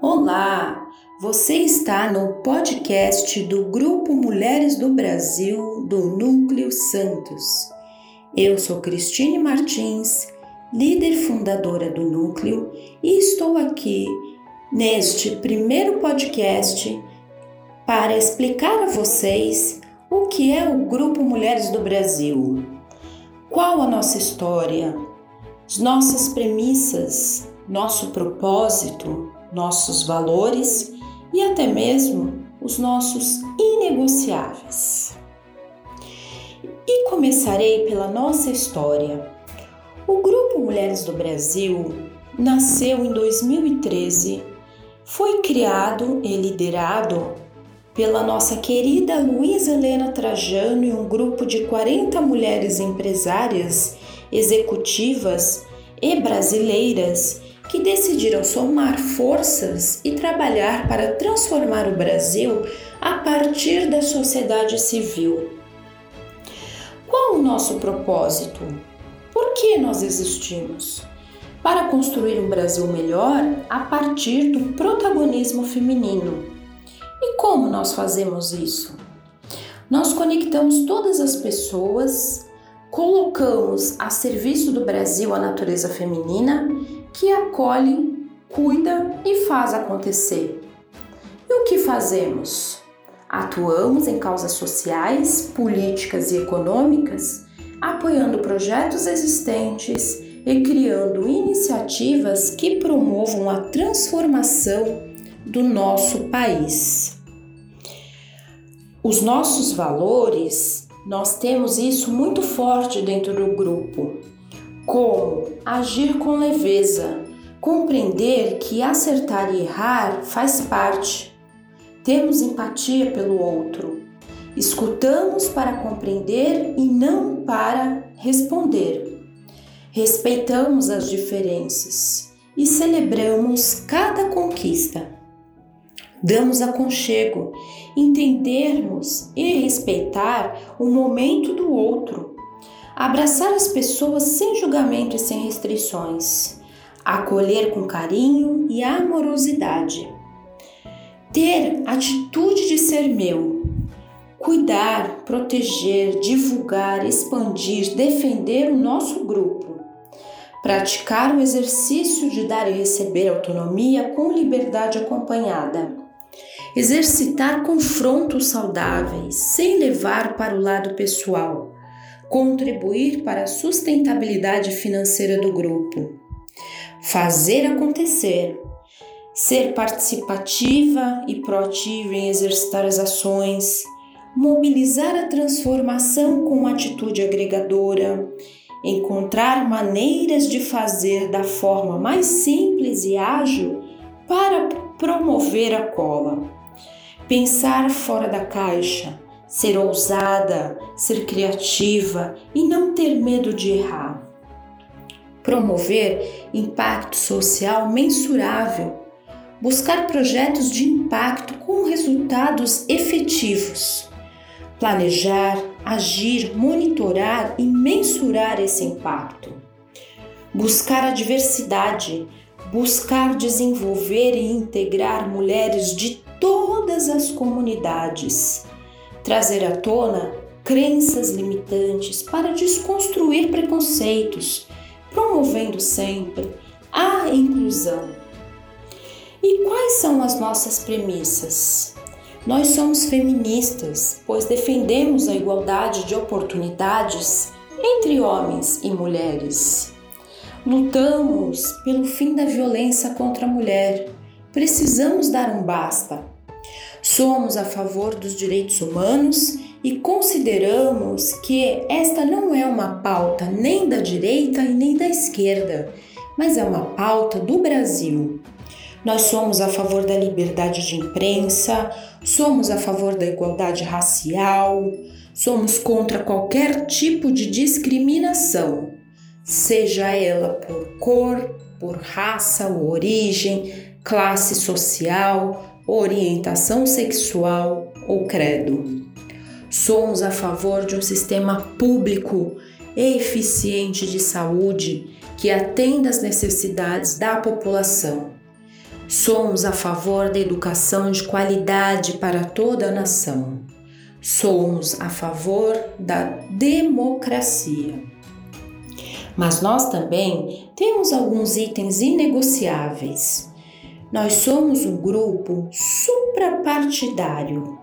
Olá, você está no podcast do Grupo Mulheres do Brasil do Núcleo Santos. Eu sou Cristine Martins, líder fundadora do Núcleo, e estou aqui neste primeiro podcast para explicar a vocês o que é o Grupo Mulheres do Brasil, qual a nossa história, as nossas premissas, nosso propósito, nossos valores e até mesmo os nossos inegociáveis. E começarei pela nossa história. O Grupo Mulheres do Brasil nasceu em 2013, foi criado e liderado pela nossa querida Luísa Helena Trajano e um grupo de 40 mulheres empresárias, executivas e brasileiras que decidiram somar forças e trabalhar para transformar o Brasil a partir da sociedade civil. Qual o nosso propósito? Por que nós existimos? Para construir um Brasil melhor a partir do protagonismo feminino. E como nós fazemos isso? Nós conectamos todas as pessoas, colocamos a serviço do Brasil a natureza feminina que acolhe, cuida e faz acontecer. E o que fazemos? Atuamos em causas sociais, políticas e econômicas, apoiando projetos existentes e criando iniciativas que promovam a transformação do nosso país. Os nossos valores, nós temos isso muito forte dentro do grupo como agir com leveza, compreender que acertar e errar faz parte. Temos empatia pelo outro. Escutamos para compreender e não para responder. Respeitamos as diferenças e celebramos cada conquista. Damos aconchego, entendermos e respeitar o momento do outro abraçar as pessoas sem julgamento e sem restrições, acolher com carinho e amorosidade, ter atitude de ser meu, cuidar, proteger, divulgar, expandir, defender o nosso grupo, praticar o exercício de dar e receber autonomia com liberdade acompanhada. Exercitar confrontos saudáveis, sem levar para o lado pessoal contribuir para a sustentabilidade financeira do grupo, fazer acontecer, ser participativa e proativa em exercitar as ações, mobilizar a transformação com atitude agregadora, encontrar maneiras de fazer da forma mais simples e ágil para promover a cola, pensar fora da caixa ser ousada, ser criativa e não ter medo de errar. Promover impacto social mensurável, buscar projetos de impacto com resultados efetivos, planejar, agir, monitorar e mensurar esse impacto. Buscar a diversidade, buscar desenvolver e integrar mulheres de todas as comunidades trazer à tona crenças limitantes para desconstruir preconceitos, promovendo sempre a inclusão. E quais são as nossas premissas? Nós somos feministas, pois defendemos a igualdade de oportunidades entre homens e mulheres. Lutamos pelo fim da violência contra a mulher. Precisamos dar um basta Somos a favor dos direitos humanos e consideramos que esta não é uma pauta nem da direita e nem da esquerda, mas é uma pauta do Brasil. Nós somos a favor da liberdade de imprensa, somos a favor da igualdade racial, somos contra qualquer tipo de discriminação, seja ela por cor, por raça ou origem, classe social, orientação sexual ou credo. Somos a favor de um sistema público eficiente de saúde que atenda às necessidades da população. Somos a favor da educação de qualidade para toda a nação. Somos a favor da democracia. Mas nós também temos alguns itens inegociáveis. Nós somos um grupo suprapartidário.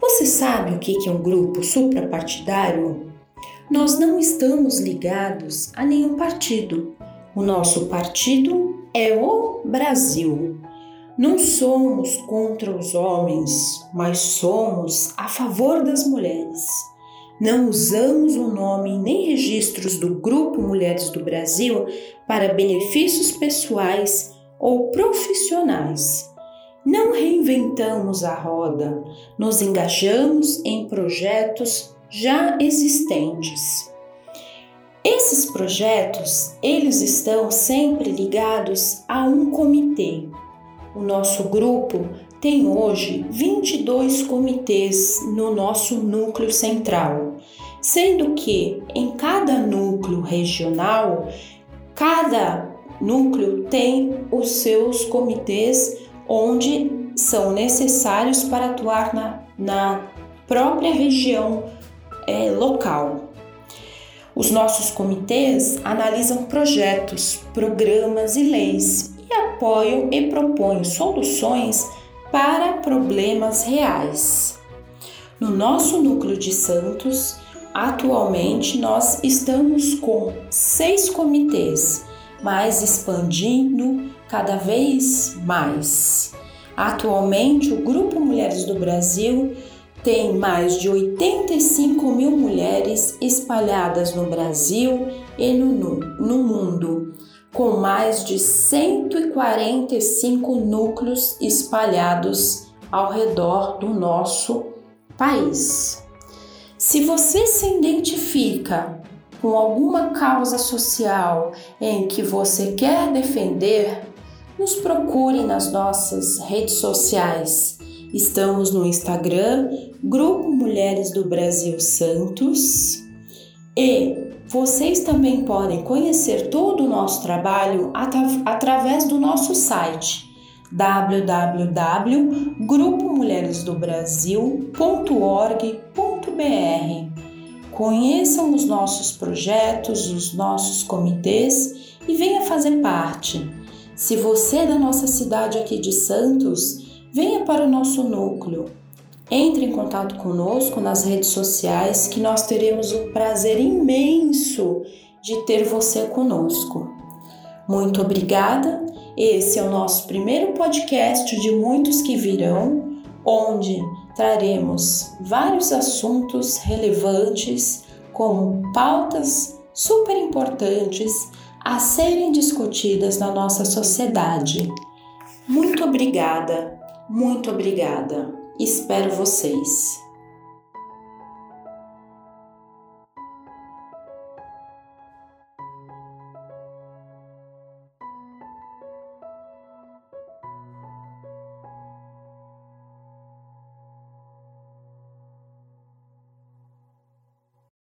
Você sabe o que é um grupo suprapartidário? Nós não estamos ligados a nenhum partido. O nosso partido é o Brasil. Não somos contra os homens, mas somos a favor das mulheres. Não usamos o nome nem registros do Grupo Mulheres do Brasil para benefícios pessoais ou profissionais. Não reinventamos a roda, nos engajamos em projetos já existentes. Esses projetos, eles estão sempre ligados a um comitê. O nosso grupo tem hoje 22 comitês no nosso núcleo central, sendo que em cada núcleo regional, cada núcleo tem os seus comitês onde são necessários para atuar na, na própria região é, local. Os nossos comitês analisam projetos, programas e leis e apoiam e propõem soluções para problemas reais. No nosso núcleo de Santos, atualmente nós estamos com seis comitês, mas expandindo cada vez mais. Atualmente, o Grupo Mulheres do Brasil tem mais de 85 mil mulheres espalhadas no Brasil e no, no mundo, com mais de 145 núcleos espalhados ao redor do nosso país. Se você se identifica com alguma causa social em que você quer defender, nos procure nas nossas redes sociais Estamos no Instagram, Grupo Mulheres do Brasil Santos. E vocês também podem conhecer todo o nosso trabalho através do nosso site www.grupomulheresdobrasil.org.br. Conheçam os nossos projetos, os nossos comitês e venha fazer parte. Se você é da nossa cidade aqui de Santos, venha para o nosso núcleo. Entre em contato conosco nas redes sociais que nós teremos o prazer imenso de ter você conosco. Muito obrigada. Esse é o nosso primeiro podcast de muitos que virão, onde traremos vários assuntos relevantes como pautas super importantes a serem discutidas na nossa sociedade. Muito obrigada muito obrigada. Espero vocês.